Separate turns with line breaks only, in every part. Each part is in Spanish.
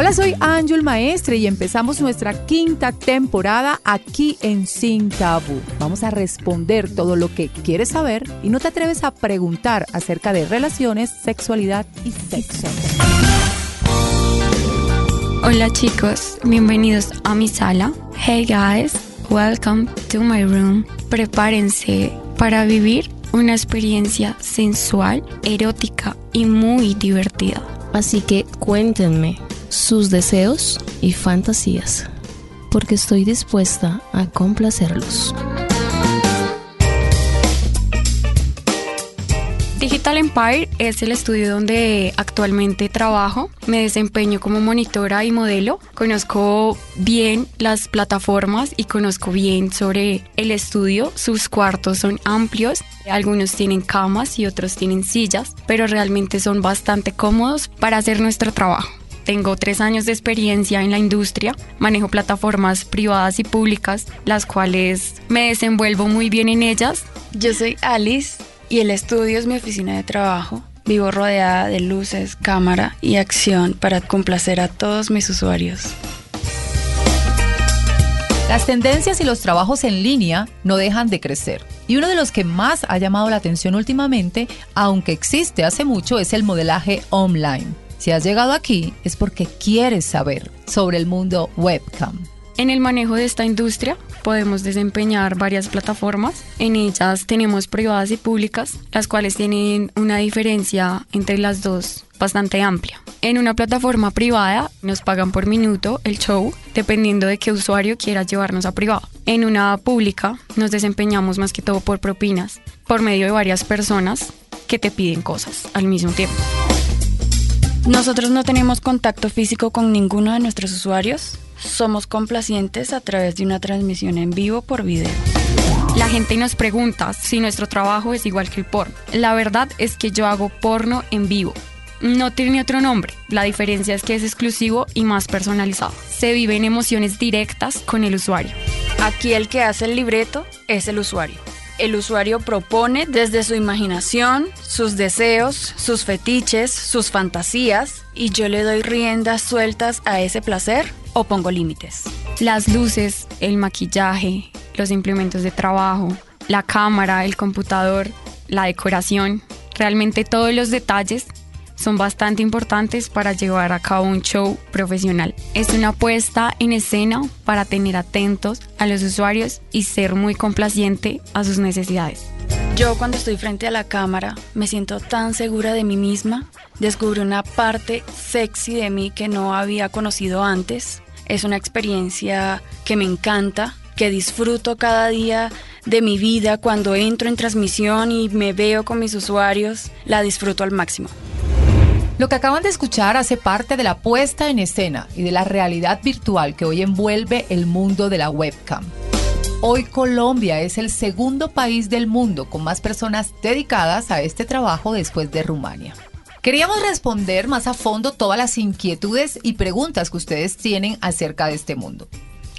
Hola, soy Ángel Maestre y empezamos nuestra quinta temporada aquí en Sin Tabú. Vamos a responder todo lo que quieres saber y no te atreves a preguntar acerca de relaciones, sexualidad y sexo.
Hola chicos, bienvenidos a mi sala. Hey guys, welcome to my room. Prepárense para vivir una experiencia sensual, erótica y muy divertida.
Así que cuéntenme sus deseos y fantasías, porque estoy dispuesta a complacerlos.
Digital Empire es el estudio donde actualmente trabajo. Me desempeño como monitora y modelo. Conozco bien las plataformas y conozco bien sobre el estudio. Sus cuartos son amplios. Algunos tienen camas y otros tienen sillas, pero realmente son bastante cómodos para hacer nuestro trabajo. Tengo tres años de experiencia en la industria, manejo plataformas privadas y públicas, las cuales me desenvuelvo muy bien en ellas.
Yo soy Alice y el estudio es mi oficina de trabajo. Vivo rodeada de luces, cámara y acción para complacer a todos mis usuarios.
Las tendencias y los trabajos en línea no dejan de crecer. Y uno de los que más ha llamado la atención últimamente, aunque existe hace mucho, es el modelaje online. Si has llegado aquí es porque quieres saber sobre el mundo webcam.
En el manejo de esta industria podemos desempeñar varias plataformas. En ellas tenemos privadas y públicas, las cuales tienen una diferencia entre las dos bastante amplia. En una plataforma privada nos pagan por minuto el show, dependiendo de qué usuario quiera llevarnos a privado. En una pública nos desempeñamos más que todo por propinas, por medio de varias personas que te piden cosas al mismo tiempo.
Nosotros no tenemos contacto físico con ninguno de nuestros usuarios. Somos complacientes a través de una transmisión en vivo por video.
La gente nos pregunta si nuestro trabajo es igual que el porno. La verdad es que yo hago porno en vivo. No tiene otro nombre. La diferencia es que es exclusivo y más personalizado. Se viven emociones directas con el usuario.
Aquí el que hace el libreto es el usuario el usuario propone desde su imaginación, sus deseos, sus fetiches, sus fantasías, y yo le doy riendas sueltas a ese placer o pongo límites.
Las luces, el maquillaje, los implementos de trabajo, la cámara, el computador, la decoración, realmente todos los detalles son bastante importantes para llevar a cabo un show profesional. Es una puesta en escena para tener atentos a los usuarios y ser muy complaciente a sus necesidades.
Yo cuando estoy frente a la cámara me siento tan segura de mí misma, descubro una parte sexy de mí que no había conocido antes. Es una experiencia que me encanta, que disfruto cada día de mi vida cuando entro en transmisión y me veo con mis usuarios, la disfruto al máximo.
Lo que acaban de escuchar hace parte de la puesta en escena y de la realidad virtual que hoy envuelve el mundo de la webcam. Hoy Colombia es el segundo país del mundo con más personas dedicadas a este trabajo después de Rumania. Queríamos responder más a fondo todas las inquietudes y preguntas que ustedes tienen acerca de este mundo.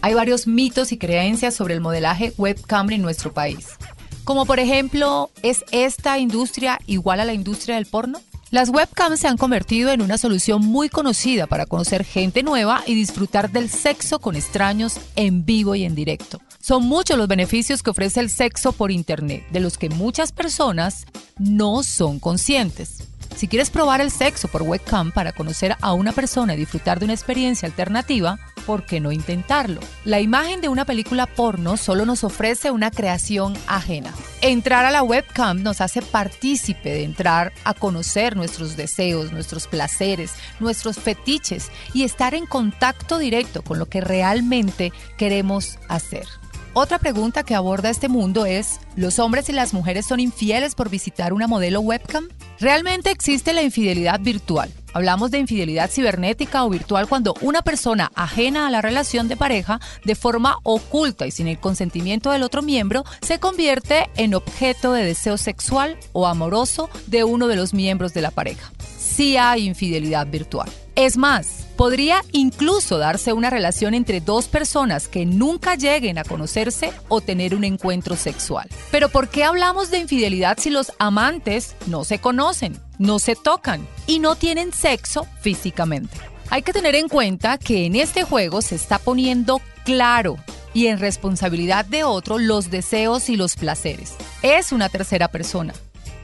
Hay varios mitos y creencias sobre el modelaje webcam en nuestro país. Como por ejemplo, ¿es esta industria igual a la industria del porno? Las webcams se han convertido en una solución muy conocida para conocer gente nueva y disfrutar del sexo con extraños en vivo y en directo. Son muchos los beneficios que ofrece el sexo por Internet, de los que muchas personas no son conscientes. Si quieres probar el sexo por webcam para conocer a una persona y disfrutar de una experiencia alternativa, ¿por qué no intentarlo? La imagen de una película porno solo nos ofrece una creación ajena. Entrar a la webcam nos hace partícipe de entrar a conocer nuestros deseos, nuestros placeres, nuestros fetiches y estar en contacto directo con lo que realmente queremos hacer. Otra pregunta que aborda este mundo es, ¿los hombres y las mujeres son infieles por visitar una modelo webcam? Realmente existe la infidelidad virtual. Hablamos de infidelidad cibernética o virtual cuando una persona ajena a la relación de pareja, de forma oculta y sin el consentimiento del otro miembro, se convierte en objeto de deseo sexual o amoroso de uno de los miembros de la pareja. Sí hay infidelidad virtual. Es más, podría incluso darse una relación entre dos personas que nunca lleguen a conocerse o tener un encuentro sexual. Pero ¿por qué hablamos de infidelidad si los amantes no se conocen, no se tocan y no tienen sexo físicamente? Hay que tener en cuenta que en este juego se está poniendo claro y en responsabilidad de otro los deseos y los placeres. Es una tercera persona.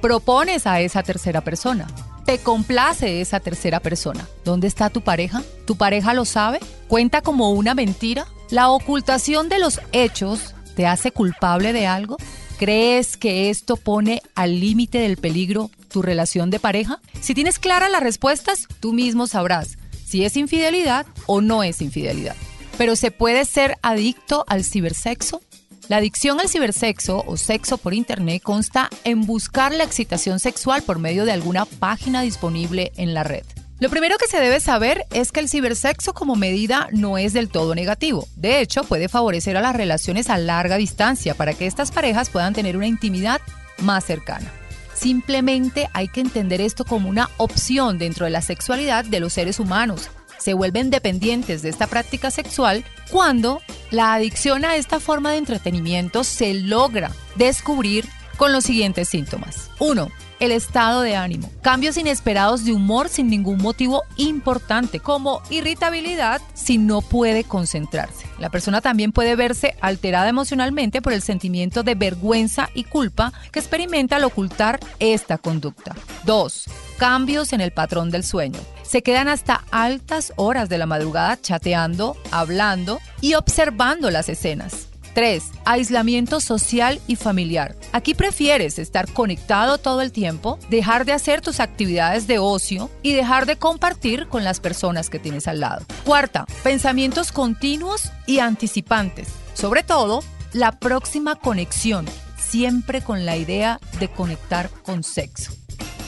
Propones a esa tercera persona. Te complace esa tercera persona. ¿Dónde está tu pareja? ¿Tu pareja lo sabe? ¿Cuenta como una mentira? ¿La ocultación de los hechos te hace culpable de algo? ¿Crees que esto pone al límite del peligro tu relación de pareja? Si tienes claras las respuestas, tú mismo sabrás si es infidelidad o no es infidelidad. Pero ¿se puede ser adicto al cibersexo? La adicción al cibersexo o sexo por Internet consta en buscar la excitación sexual por medio de alguna página disponible en la red. Lo primero que se debe saber es que el cibersexo como medida no es del todo negativo. De hecho, puede favorecer a las relaciones a larga distancia para que estas parejas puedan tener una intimidad más cercana. Simplemente hay que entender esto como una opción dentro de la sexualidad de los seres humanos se vuelven dependientes de esta práctica sexual cuando la adicción a esta forma de entretenimiento se logra descubrir con los siguientes síntomas. 1 el estado de ánimo, cambios inesperados de humor sin ningún motivo importante, como irritabilidad si no puede concentrarse. La persona también puede verse alterada emocionalmente por el sentimiento de vergüenza y culpa que experimenta al ocultar esta conducta. 2. Cambios en el patrón del sueño. Se quedan hasta altas horas de la madrugada chateando, hablando y observando las escenas. 3. Aislamiento social y familiar. Aquí prefieres estar conectado todo el tiempo, dejar de hacer tus actividades de ocio y dejar de compartir con las personas que tienes al lado. Cuarta, pensamientos continuos y anticipantes. Sobre todo, la próxima conexión, siempre con la idea de conectar con sexo.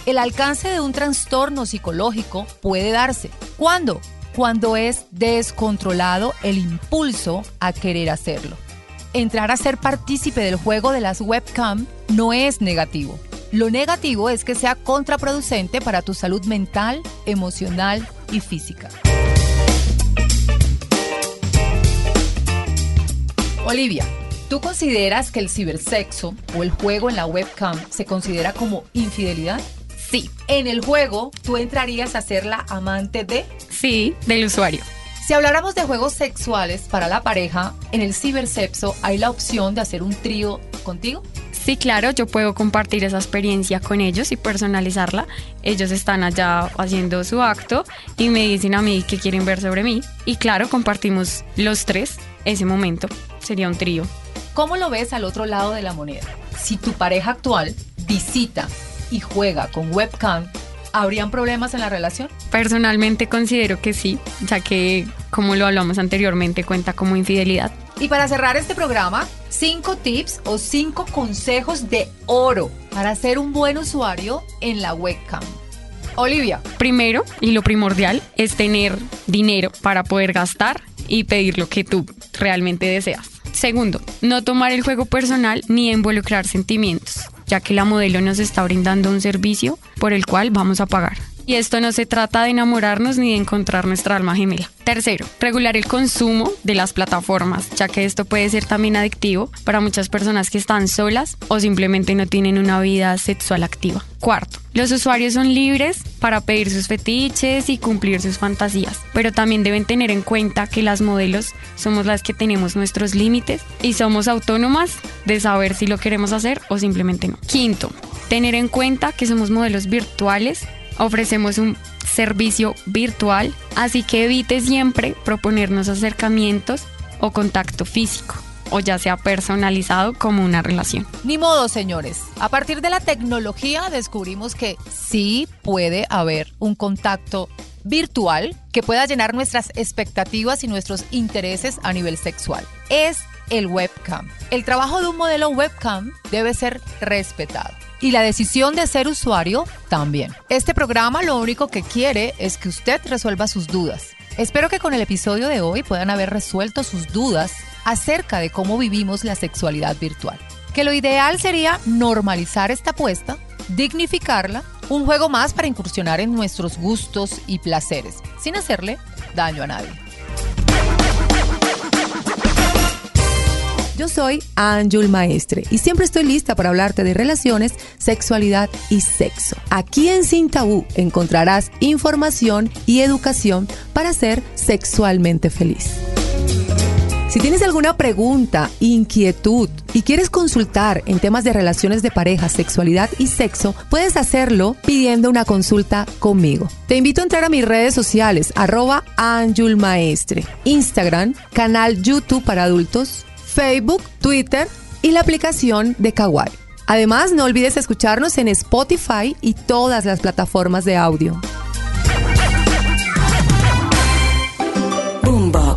El alcance de un trastorno psicológico puede darse. ¿Cuándo? Cuando es descontrolado el impulso a querer hacerlo entrar a ser partícipe del juego de las webcam no es negativo. Lo negativo es que sea contraproducente para tu salud mental, emocional y física. Olivia, ¿tú consideras que el cibersexo o el juego en la webcam se considera como infidelidad?
Sí.
En el juego, ¿tú entrarías a ser la amante de?
Sí, del usuario.
Si habláramos de juegos sexuales para la pareja, en el cibersexo hay la opción de hacer un trío contigo.
Sí, claro, yo puedo compartir esa experiencia con ellos y personalizarla. Ellos están allá haciendo su acto y me dicen a mí que quieren ver sobre mí. Y claro, compartimos los tres ese momento. Sería un trío.
¿Cómo lo ves al otro lado de la moneda? Si tu pareja actual visita y juega con webcam ¿habrían problemas en la relación?
Personalmente considero que sí, ya que, como lo hablamos anteriormente, cuenta como infidelidad.
Y para cerrar este programa, cinco tips o cinco consejos de oro para ser un buen usuario en la webcam. Olivia.
Primero, y lo primordial, es tener dinero para poder gastar y pedir lo que tú realmente deseas. Segundo, no tomar el juego personal ni involucrar sentimientos ya que la modelo nos está brindando un servicio por el cual vamos a pagar. Y esto no se trata de enamorarnos ni de encontrar nuestra alma gemela. Tercero, regular el consumo de las plataformas, ya que esto puede ser también adictivo para muchas personas que están solas o simplemente no tienen una vida sexual activa. Cuarto, los usuarios son libres para pedir sus fetiches y cumplir sus fantasías, pero también deben tener en cuenta que las modelos somos las que tenemos nuestros límites y somos autónomas de saber si lo queremos hacer o simplemente no. Quinto, tener en cuenta que somos modelos virtuales ofrecemos un servicio virtual, así que evite siempre proponernos acercamientos o contacto físico o ya sea personalizado como una relación.
Ni modo, señores. A partir de la tecnología descubrimos que sí puede haber un contacto virtual que pueda llenar nuestras expectativas y nuestros intereses a nivel sexual. Es el webcam. El trabajo de un modelo webcam debe ser respetado y la decisión de ser usuario también. Este programa lo único que quiere es que usted resuelva sus dudas. Espero que con el episodio de hoy puedan haber resuelto sus dudas acerca de cómo vivimos la sexualidad virtual. Que lo ideal sería normalizar esta apuesta, dignificarla, un juego más para incursionar en nuestros gustos y placeres, sin hacerle daño a nadie. Yo soy Anjul Maestre y siempre estoy lista para hablarte de relaciones, sexualidad y sexo. Aquí en Sin Tabú encontrarás información y educación para ser sexualmente feliz. Si tienes alguna pregunta, inquietud y quieres consultar en temas de relaciones de pareja, sexualidad y sexo, puedes hacerlo pidiendo una consulta conmigo. Te invito a entrar a mis redes sociales, arroba Maestre, Instagram, canal YouTube para adultos, Facebook, Twitter y la aplicación de Kawaii. Además, no olvides escucharnos en Spotify y todas las plataformas de audio.
Boomba.